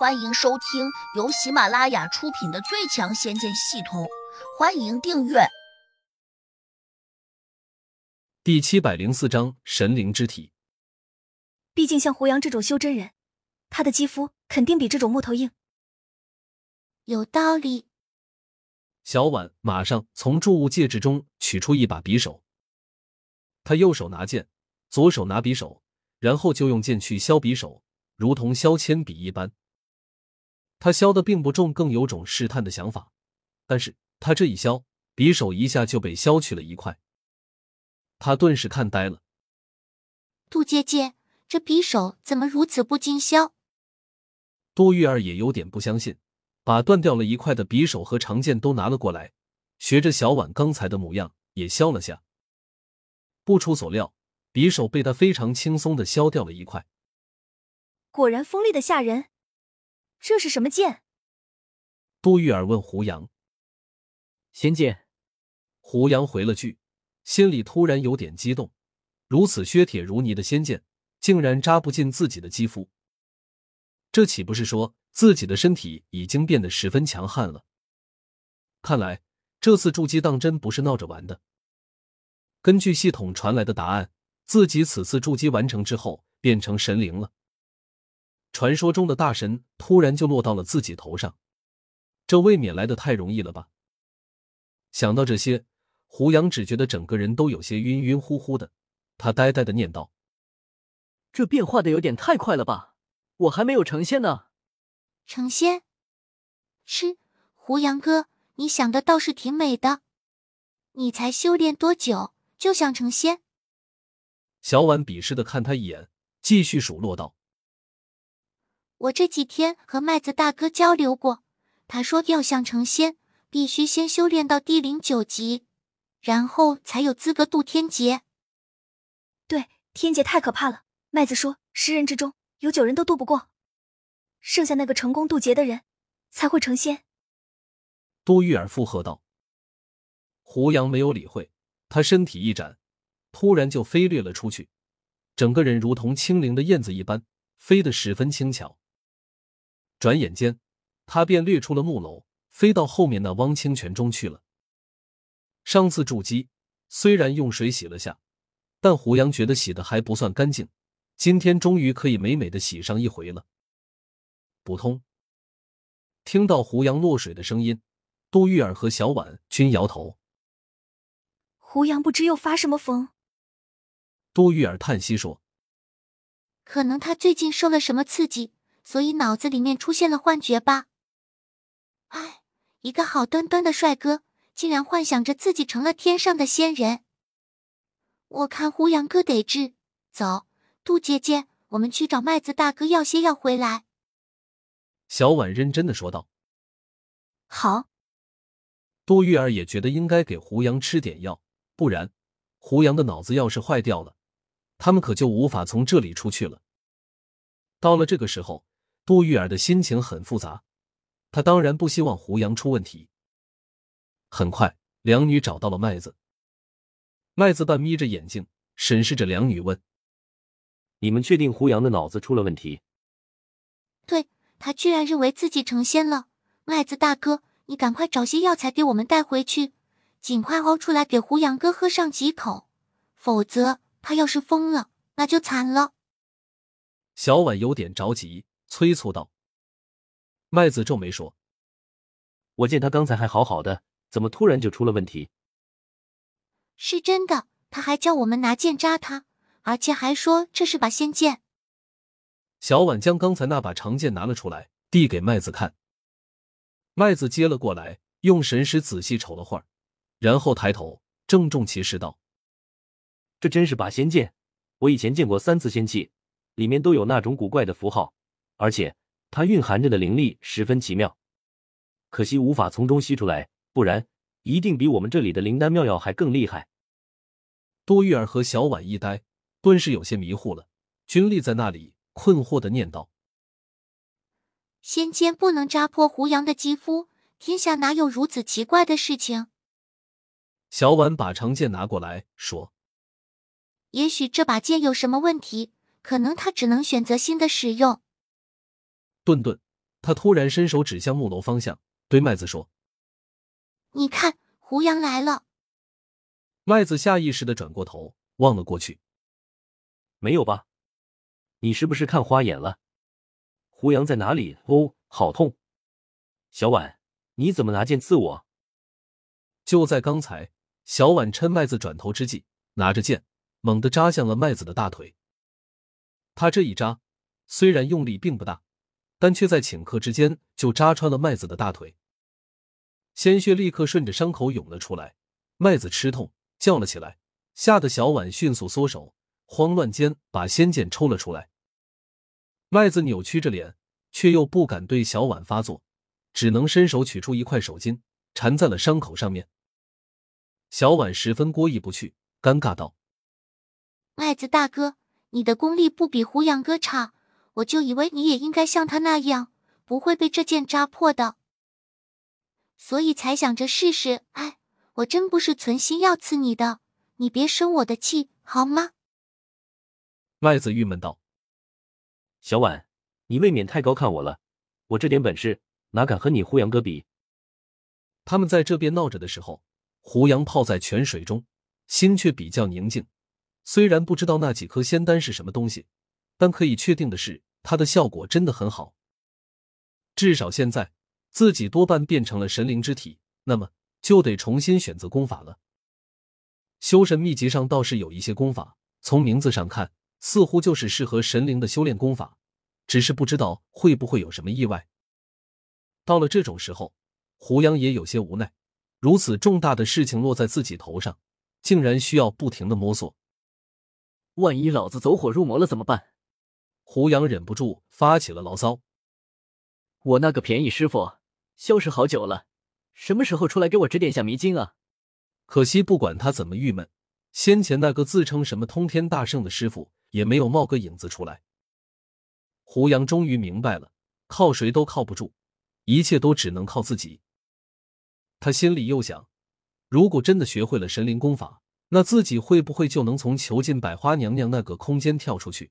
欢迎收听由喜马拉雅出品的《最强仙剑系统》，欢迎订阅。第七百零四章神灵之体。毕竟像胡杨这种修真人，他的肌肤肯定比这种木头硬。有道理。小婉马上从注物戒指中取出一把匕首，他右手拿剑，左手拿匕首，然后就用剑去削匕首，如同削铅笔一般。他削的并不重，更有种试探的想法。但是他这一削，匕首一下就被削去了一块。他顿时看呆了。杜姐姐，这匕首怎么如此不经削？杜玉儿也有点不相信，把断掉了一块的匕首和长剑都拿了过来，学着小婉刚才的模样也削了下。不出所料，匕首被他非常轻松的削掉了一块。果然锋利的吓人。这是什么剑？杜玉儿问胡杨。仙剑。胡杨回了句，心里突然有点激动。如此削铁如泥的仙剑，竟然扎不进自己的肌肤，这岂不是说自己的身体已经变得十分强悍了？看来这次筑基当真不是闹着玩的。根据系统传来的答案，自己此次筑基完成之后，变成神灵了。传说中的大神突然就落到了自己头上，这未免来的太容易了吧？想到这些，胡杨只觉得整个人都有些晕晕乎乎的。他呆呆的念道：“这变化的有点太快了吧？我还没有成仙呢。”成仙？吃胡杨哥，你想的倒是挺美的。你才修炼多久就想成仙？小婉鄙视的看他一眼，继续数落道。我这几天和麦子大哥交流过，他说要想成仙，必须先修炼到地灵九级，然后才有资格渡天劫。对，天劫太可怕了。麦子说，十人之中有九人都渡不过，剩下那个成功渡劫的人才会成仙。杜玉儿附和道。胡杨没有理会，他身体一展，突然就飞掠了出去，整个人如同轻灵的燕子一般，飞得十分轻巧。转眼间，他便掠出了木楼，飞到后面那汪清泉中去了。上次筑基虽然用水洗了下，但胡杨觉得洗的还不算干净。今天终于可以美美的洗上一回了。不通！听到胡杨落水的声音，杜玉儿和小婉均摇头。胡杨不知又发什么疯？杜玉儿叹息说：“可能他最近受了什么刺激。”所以脑子里面出现了幻觉吧？哎，一个好端端的帅哥，竟然幻想着自己成了天上的仙人。我看胡杨哥得治。走，杜姐姐，我们去找麦子大哥要些药回来。小婉认真的说道。好。杜玉儿也觉得应该给胡杨吃点药，不然胡杨的脑子要是坏掉了，他们可就无法从这里出去了。到了这个时候。杜玉儿的心情很复杂，她当然不希望胡杨出问题。很快，两女找到了麦子。麦子半眯着眼睛审视着两女，问：“你们确定胡杨的脑子出了问题？”“对，他居然认为自己成仙了。”麦子大哥，你赶快找些药材给我们带回去，尽快熬出来给胡杨哥喝上几口，否则他要是疯了，那就惨了。小婉有点着急。催促道：“麦子皱眉说，我见他刚才还好好的，怎么突然就出了问题？是真的，他还叫我们拿剑扎他，而且还说这是把仙剑。”小婉将刚才那把长剑拿了出来，递给麦子看。麦子接了过来，用神识仔细瞅了会儿，然后抬头郑重其事道：“这真是把仙剑，我以前见过三次仙器，里面都有那种古怪的符号。”而且它蕴含着的灵力十分奇妙，可惜无法从中吸出来，不然一定比我们这里的灵丹妙药还更厉害。多玉儿和小婉一呆，顿时有些迷糊了，均立在那里困惑的念道：“仙剑不能扎破胡杨的肌肤，天下哪有如此奇怪的事情？”小婉把长剑拿过来说：“也许这把剑有什么问题，可能他只能选择新的使用。”顿顿，他突然伸手指向木楼方向，对麦子说：“你看，胡杨来了。”麦子下意识的转过头，望了过去。没有吧？你是不是看花眼了？胡杨在哪里？哦，好痛！小婉，你怎么拿剑刺我？就在刚才，小婉趁麦子转头之际，拿着剑猛地扎向了麦子的大腿。他这一扎，虽然用力并不大，但却在顷刻之间就扎穿了麦子的大腿，鲜血立刻顺着伤口涌了出来。麦子吃痛叫了起来，吓得小婉迅速缩手，慌乱间把仙剑抽了出来。麦子扭曲着脸，却又不敢对小婉发作，只能伸手取出一块手巾，缠在了伤口上面。小婉十分过意不去，尴尬道：“麦子大哥。”你的功力不比胡杨哥差，我就以为你也应该像他那样，不会被这剑扎破的，所以才想着试试。哎，我真不是存心要刺你的，你别生我的气好吗？麦子郁闷道：“小婉，你未免太高看我了，我这点本事哪敢和你胡杨哥比？”他们在这边闹着的时候，胡杨泡在泉水中，心却比较宁静。虽然不知道那几颗仙丹是什么东西，但可以确定的是，它的效果真的很好。至少现在自己多半变成了神灵之体，那么就得重新选择功法了。修神秘籍上倒是有一些功法，从名字上看，似乎就是适合神灵的修炼功法，只是不知道会不会有什么意外。到了这种时候，胡杨也有些无奈，如此重大的事情落在自己头上，竟然需要不停的摸索。万一老子走火入魔了怎么办？胡杨忍不住发起了牢骚。我那个便宜师傅消失好久了，什么时候出来给我指点下迷津啊？可惜不管他怎么郁闷，先前那个自称什么通天大圣的师傅也没有冒个影子出来。胡杨终于明白了，靠谁都靠不住，一切都只能靠自己。他心里又想，如果真的学会了神灵功法。那自己会不会就能从囚禁百花娘娘那个空间跳出去？